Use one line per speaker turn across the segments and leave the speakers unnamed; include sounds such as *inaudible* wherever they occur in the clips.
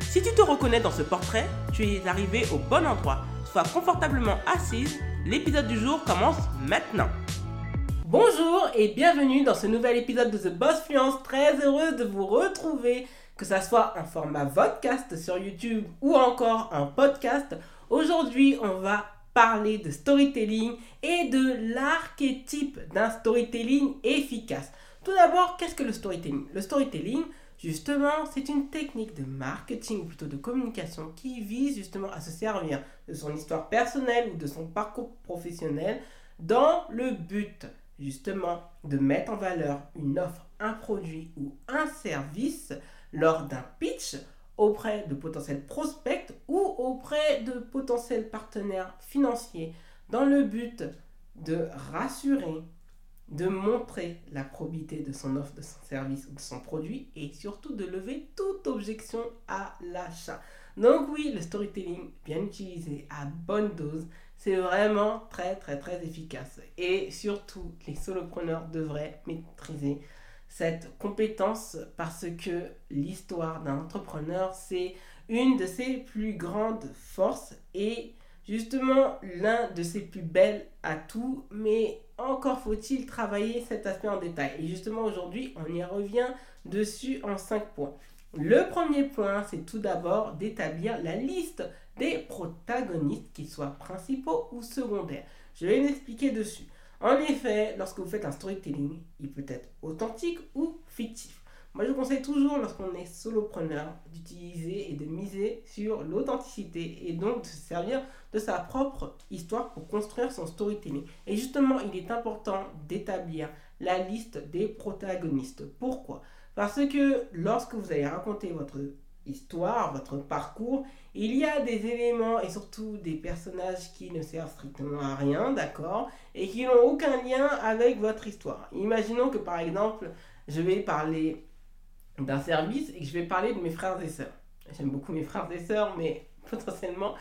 Si tu te reconnais dans ce portrait, tu es arrivé au bon endroit. Sois confortablement assise, l'épisode du jour commence maintenant. Bonjour et bienvenue dans ce nouvel épisode de The Boss Fluence. Très heureuse de vous retrouver, que ça soit en format vodcast sur YouTube ou encore en podcast. Aujourd'hui, on va parler de storytelling et de l'archétype d'un storytelling efficace. Tout d'abord, qu'est-ce que le storytelling? Le storytelling, justement, c'est une technique de marketing ou plutôt de communication qui vise justement à se servir de son histoire personnelle ou de son parcours professionnel dans le but justement de mettre en valeur une offre, un produit ou un service lors d'un pitch auprès de potentiels prospects ou auprès de potentiels partenaires financiers dans le but de rassurer, de montrer la probité de son offre, de son service ou de son produit et surtout de lever toute objection à l'achat. Donc oui, le storytelling bien utilisé à bonne dose, c'est vraiment très très très efficace. Et surtout, les solopreneurs devraient maîtriser cette compétence parce que l'histoire d'un entrepreneur, c'est une de ses plus grandes forces et justement l'un de ses plus belles atouts, mais encore faut-il travailler cet aspect en détail. Et justement aujourd'hui, on y revient dessus en cinq points. Le premier point, c'est tout d'abord d'établir la liste des protagonistes, qu'ils soient principaux ou secondaires. Je vais m'expliquer dessus. En effet, lorsque vous faites un storytelling, il peut être authentique ou fictif. Moi, je conseille toujours, lorsqu'on est solopreneur, d'utiliser et de miser sur l'authenticité et donc de se servir de sa propre histoire pour construire son storytelling. Et justement, il est important d'établir la liste des protagonistes. Pourquoi? Parce que lorsque vous allez raconter votre histoire, votre parcours, il y a des éléments et surtout des personnages qui ne servent strictement à rien, d'accord? Et qui n'ont aucun lien avec votre histoire. Imaginons que par exemple, je vais parler d'un service et que je vais parler de mes frères et sœurs. J'aime beaucoup mes frères et sœurs, mais *laughs* potentiellement,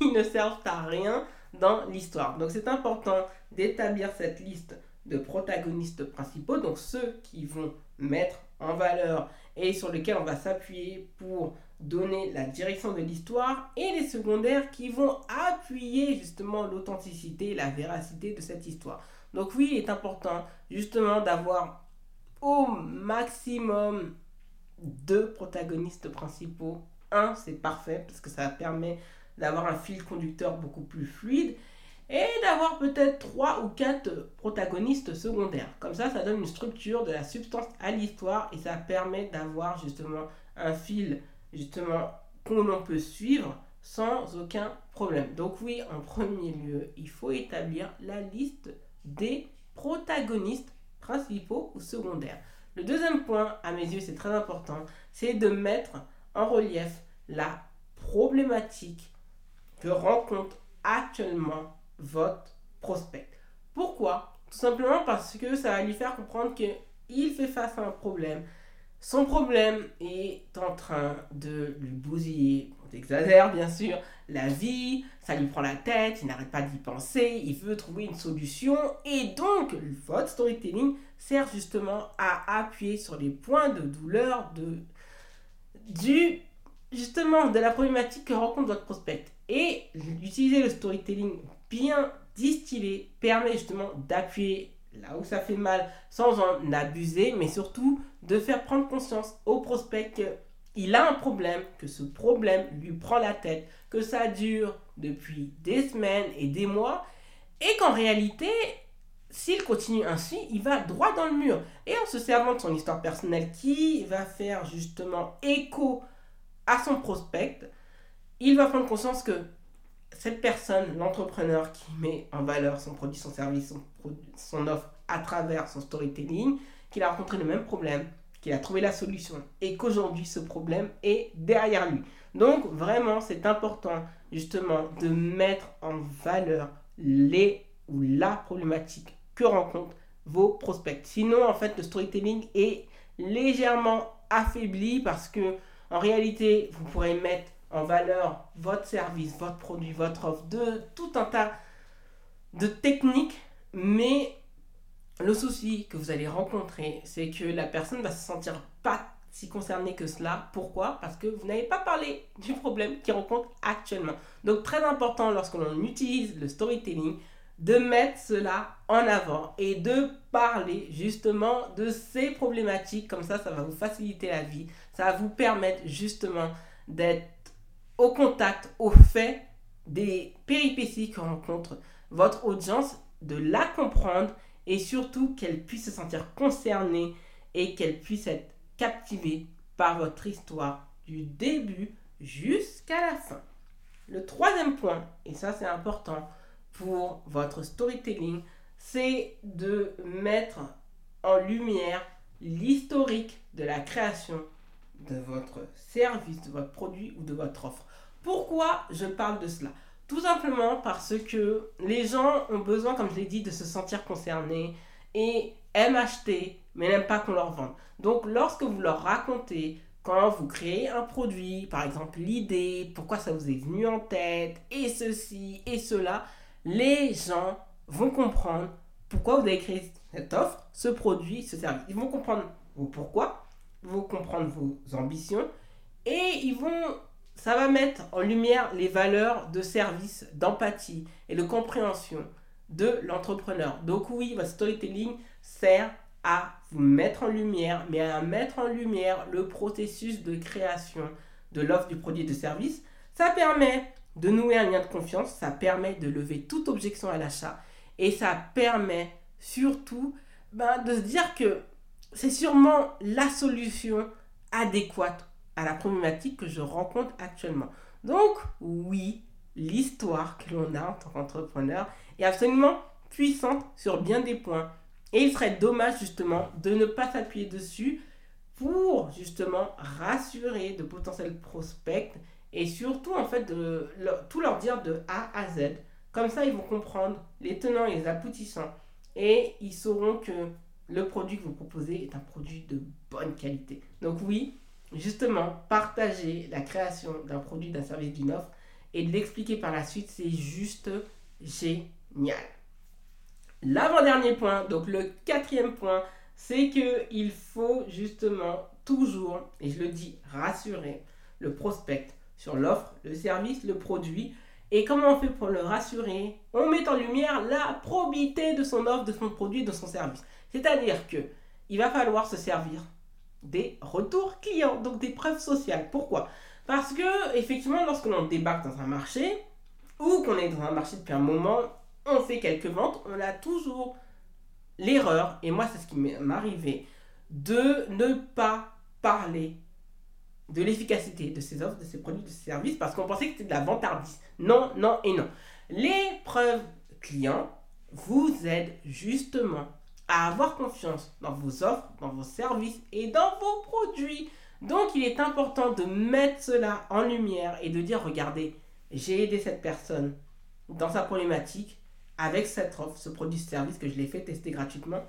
ils ne servent à rien dans l'histoire. Donc c'est important d'établir cette liste de protagonistes principaux, donc ceux qui vont mettre en valeur et sur lesquels on va s'appuyer pour donner la direction de l'histoire, et les secondaires qui vont appuyer justement l'authenticité, la véracité de cette histoire. Donc oui, il est important justement d'avoir au maximum deux protagonistes principaux. Un, c'est parfait parce que ça permet d'avoir un fil conducteur beaucoup plus fluide et d'avoir peut-être trois ou quatre protagonistes secondaires. Comme ça, ça donne une structure, de la substance à l'histoire et ça permet d'avoir justement un fil justement qu'on peut suivre sans aucun problème. Donc oui, en premier lieu, il faut établir la liste des protagonistes principaux ou secondaires. Le deuxième point, à mes yeux, c'est très important, c'est de mettre en relief la problématique que rencontre actuellement votre prospect. Pourquoi? Tout simplement parce que ça va lui faire comprendre qu'il fait face à un problème. Son problème est en train de lui bousiller, on exagère bien sûr, la vie, ça lui prend la tête, il n'arrête pas d'y penser, il veut trouver une solution et donc votre storytelling sert justement à appuyer sur les points de douleur de, du, justement de la problématique que rencontre votre prospect. Et utiliser le storytelling bien distillé permet justement d'appuyer là où ça fait mal sans en abuser, mais surtout de faire prendre conscience au prospect qu'il a un problème, que ce problème lui prend la tête, que ça dure depuis des semaines et des mois, et qu'en réalité, s'il continue ainsi, il va droit dans le mur. Et en se servant de son histoire personnelle qui va faire justement écho à son prospect, il va prendre conscience que cette personne, l'entrepreneur qui met en valeur son produit, son service, son, offre à travers son storytelling, qu'il a rencontré le même problème, qu'il a trouvé la solution et qu'aujourd'hui ce problème est derrière lui. Donc vraiment, c'est important justement de mettre en valeur les ou la problématique que rencontrent vos prospects. Sinon, en fait, le storytelling est légèrement affaibli parce que en réalité, vous pourrez mettre en valeur votre service, votre produit, votre offre, de tout un tas de techniques, mais le souci que vous allez rencontrer, c'est que la personne va se sentir pas si concernée que cela. Pourquoi? Parce que vous n'avez pas parlé du problème qu'il rencontre actuellement. Donc très important lorsque l'on utilise le storytelling de mettre cela en avant et de parler justement de ces problématiques. Comme ça, ça va vous faciliter la vie. Ça va vous permettre justement d'être au contact, au fait des péripéties que rencontre votre audience, de la comprendre et surtout qu'elle puisse se sentir concernée et qu'elle puisse être captivée par votre histoire du début jusqu'à la fin. Le troisième point, et ça c'est important pour votre storytelling, c'est de mettre en lumière l'historique de la création de votre service, de votre produit ou de votre offre. Pourquoi je parle de cela? Tout simplement parce que les gens ont besoin, comme je l'ai dit, de se sentir concernés et aiment acheter, mais n'aiment pas qu'on leur vende. Donc lorsque vous leur racontez quand vous créez un produit, par exemple l'idée, pourquoi ça vous est venu en tête, et ceci et cela, les gens vont comprendre pourquoi vous avez créé cette offre, ce produit, ce service. Ils vont comprendre vos pourquoi, vont comprendre vos ambitions et ils vont, ça va mettre en lumière les valeurs de service, d'empathie et de compréhension de l'entrepreneur. Donc oui, votre storytelling sert à vous mettre en lumière, mais à mettre en lumière le processus de création de l'offre du produit et de service. Ça permet de nouer un lien de confiance, ça permet de lever toute objection à l'achat et ça permet surtout ben, de se dire que c'est sûrement la solution adéquate à la problématique que je rencontre actuellement. Donc oui, l'histoire que l'on a en tant qu'entrepreneur est absolument puissante sur bien des points. Et il serait dommage justement de ne pas s'appuyer dessus pour justement rassurer de potentiels prospects et surtout en fait de tout leur dire de A à Z. Comme ça, ils vont comprendre les tenants et les aboutissants et ils sauront que le produit que vous proposez est un produit de bonne qualité. Donc oui, justement, partager la création d'un produit, d'un service, d'une offre et de l'expliquer par la suite, c'est juste génial. L'avant-dernier point, donc le quatrième point, c'est qu'il faut justement toujours, et je le dis, rassurer le prospect sur l'offre, le service, le produit. Et comment on fait pour le rassurer? On met en lumière la probité de son offre, de son produit, de son service. C'est-à-dire que il va falloir se servir des retours clients, donc des preuves sociales. Pourquoi? Parce que effectivement, lorsque l'on débarque dans un marché ou qu'on est dans un marché depuis un moment, on fait quelques ventes, on a toujours l'erreur, et moi c'est ce qui m'est arrivé, de ne pas parler de l'efficacité de ces offres, de ces produits, de ces services, parce qu'on pensait que c'était de la vantardise. Non, non et non. Les preuves clients vous aident justement à avoir confiance dans vos offres, dans vos services et dans vos produits. Donc il est important de mettre cela en lumière et de dire, regardez, j'ai aidé cette personne dans sa problématique avec cette offre, ce produit, ce service que je l'ai fait tester gratuitement.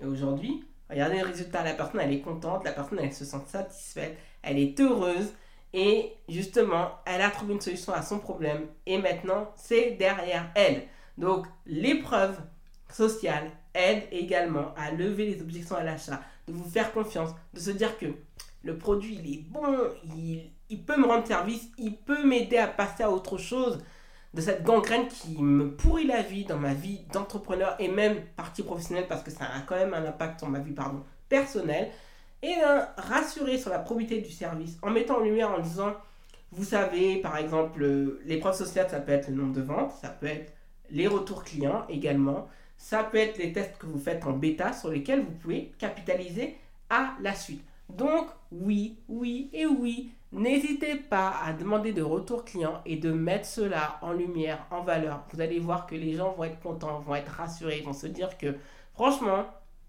Et aujourd'hui, regardez le résultat, la personne elle est contente, la personne elle se sent satisfaite, elle est heureuse et justement, elle a trouvé une solution à son problème et maintenant, c'est derrière elle. Donc, l'épreuve sociale aide également à lever les objections à l'achat, de vous faire confiance, de se dire que le produit, il est bon, il, il peut me rendre service, il peut m'aider à passer à autre chose. De cette gangrène qui me pourrit la vie dans ma vie d'entrepreneur et même partie professionnelle parce que ça a quand même un impact sur ma vie pardon, personnelle. Et rassurer sur la probité du service en mettant en lumière en disant, vous savez, par exemple, l'épreuve sociale, ça peut être le nombre de ventes, ça peut être les retours clients également, ça peut être les tests que vous faites en bêta sur lesquels vous pouvez capitaliser à la suite. Donc, oui, oui et oui, n'hésitez pas à demander de retours clients et de mettre cela en lumière, en valeur. Vous allez voir que les gens vont être contents, vont être rassurés, vont se dire que franchement,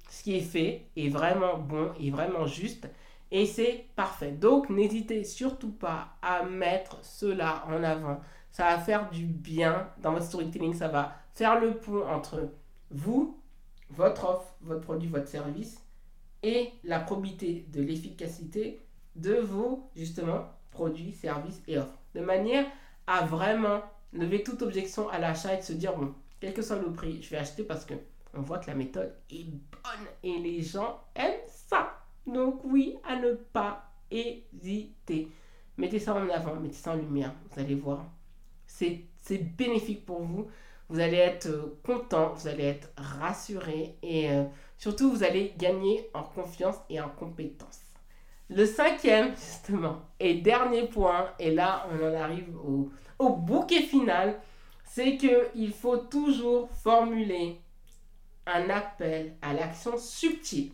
ce qui est fait est vraiment bon, est vraiment juste Et c'est parfait. Donc n'hésitez surtout pas à mettre cela en avant. Ça va faire du bien dans votre storytelling. Ça va faire le pont entre vous, votre offre, votre produit, votre service et la probité de l'efficacité de vos justement produits, services et offres. De manière à vraiment lever toute objection à l'achat et de se dire bon, quel que soit le prix, je vais acheter parce que on voit que la méthode est bonne et les gens aiment ça. Donc oui, à ne pas hésiter. Mettez ça en avant, mettez ça en lumière, vous allez voir. C'est bénéfique pour vous. Vous allez être euh, content, vous allez être rassuré et euh, surtout vous allez gagner en confiance et en compétence. Le cinquième, *laughs* justement, et dernier point, et là on en arrive au, au bouquet final, c'est qu'il faut toujours formuler un appel à l'action subtile.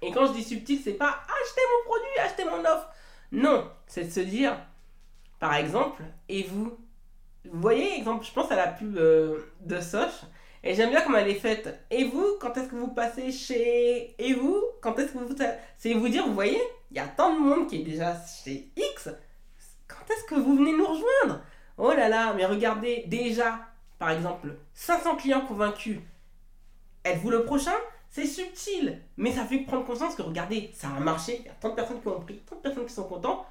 Et quand je dis subtil, c'est pas acheter mon produit, acheter mon offre. Non, c'est de se dire, par exemple, et vous Vous voyez, exemple, je pense à la pub euh, de Soch. Et j'aime bien comment elle est faite. Et vous, quand est-ce que vous passez chez... Et vous, quand est-ce que vous... C'est vous dire, vous voyez, il y a tant de monde qui est déjà chez X. Quand est-ce que vous venez nous rejoindre? Oh là là, mais regardez, déjà, par exemple, 500 clients convaincus. Êtes-vous le prochain? C'est subtil, mais ça fait prendre conscience que regardez, ça a marché, il y a tant de personnes qui ont pris, tant de personnes qui sont contentes.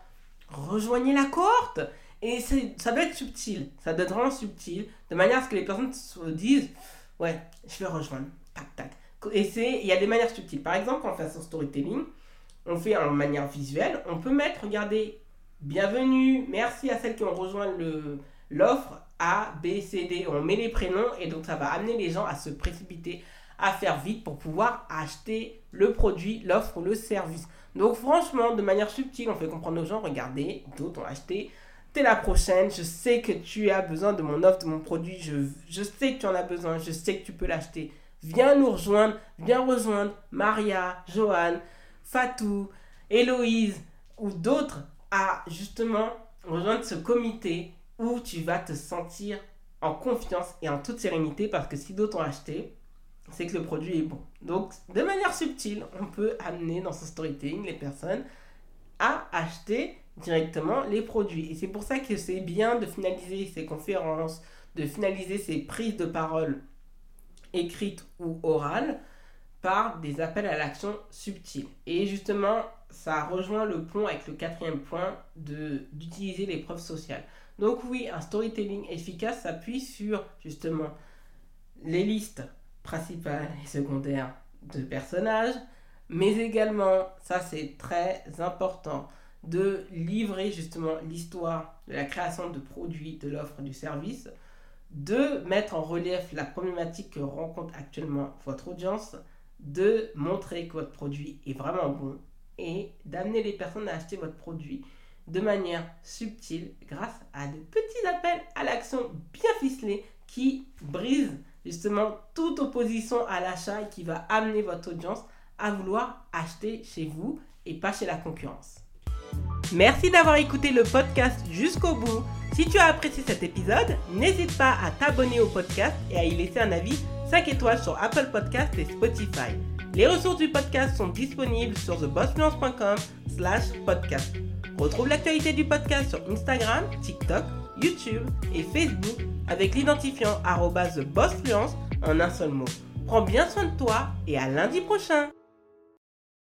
Rejoignez la cohorte Et ça doit être subtil, ça doit être vraiment subtil, de manière à ce que les personnes se disent Ouais, je vais rejoindre, tac, tac. Et il y a des manières subtiles. Par exemple, quand on fait son storytelling, on fait en manière visuelle, on peut mettre, regardez, bienvenue, merci à celles qui ont rejoint l'offre A, B, C, D. On met les prénoms et donc ça va amener les gens à se précipiter, à faire vite pour pouvoir acheter le produit, l'offre ou le service. Donc franchement, de manière subtile, on fait comprendre aux gens, regardez, d'autres ont acheté, la prochaine, je sais que tu as besoin de mon offre, de mon produit, je, sais que tu en as besoin, je sais que tu peux l'acheter. Viens nous rejoindre, viens rejoindre Maria, Johan, Fatou, Héloïse ou d'autres à justement rejoindre ce comité où tu vas te sentir en confiance et en toute sérénité parce que si d'autres ont acheté, c'est que le produit est bon. Donc, de manière subtile, on peut amener dans son storytelling les personnes à acheter directement les produits. Et c'est pour ça que c'est bien de finaliser ces conférences, de finaliser ces prises de parole écrites ou orales par des appels à l'action subtile. Et justement, ça rejoint le pont avec le quatrième point d'utiliser les preuves sociales. Donc oui, un storytelling efficace s'appuie sur justement les listes principal et secondaire de personnages, mais également, ça c'est très important, de livrer justement l'histoire de la création de produits, de l'offre, du service, de mettre en relief la problématique que rencontre actuellement votre audience, de montrer que votre produit est vraiment bon et d'amener les personnes à acheter votre produit de manière subtile grâce à de petits appels à l'action bien ficelés qui brisent justement toute opposition à l'achat et qui va amener votre audience à vouloir acheter chez vous et pas chez la concurrence. Merci d'avoir écouté le podcast jusqu'au bout. Si tu as apprécié cet épisode, n'hésite pas à t'abonner au podcast et à y laisser un avis 5 étoiles sur Apple Podcast et Spotify. Les ressources du podcast sont disponibles sur thebossfluence.com slash podcast. Retrouve l'actualité du podcast sur Instagram, TikTok, YouTube et Facebook avec l'identifiant bossfluence en un seul mot. Prends bien soin de toi et à lundi prochain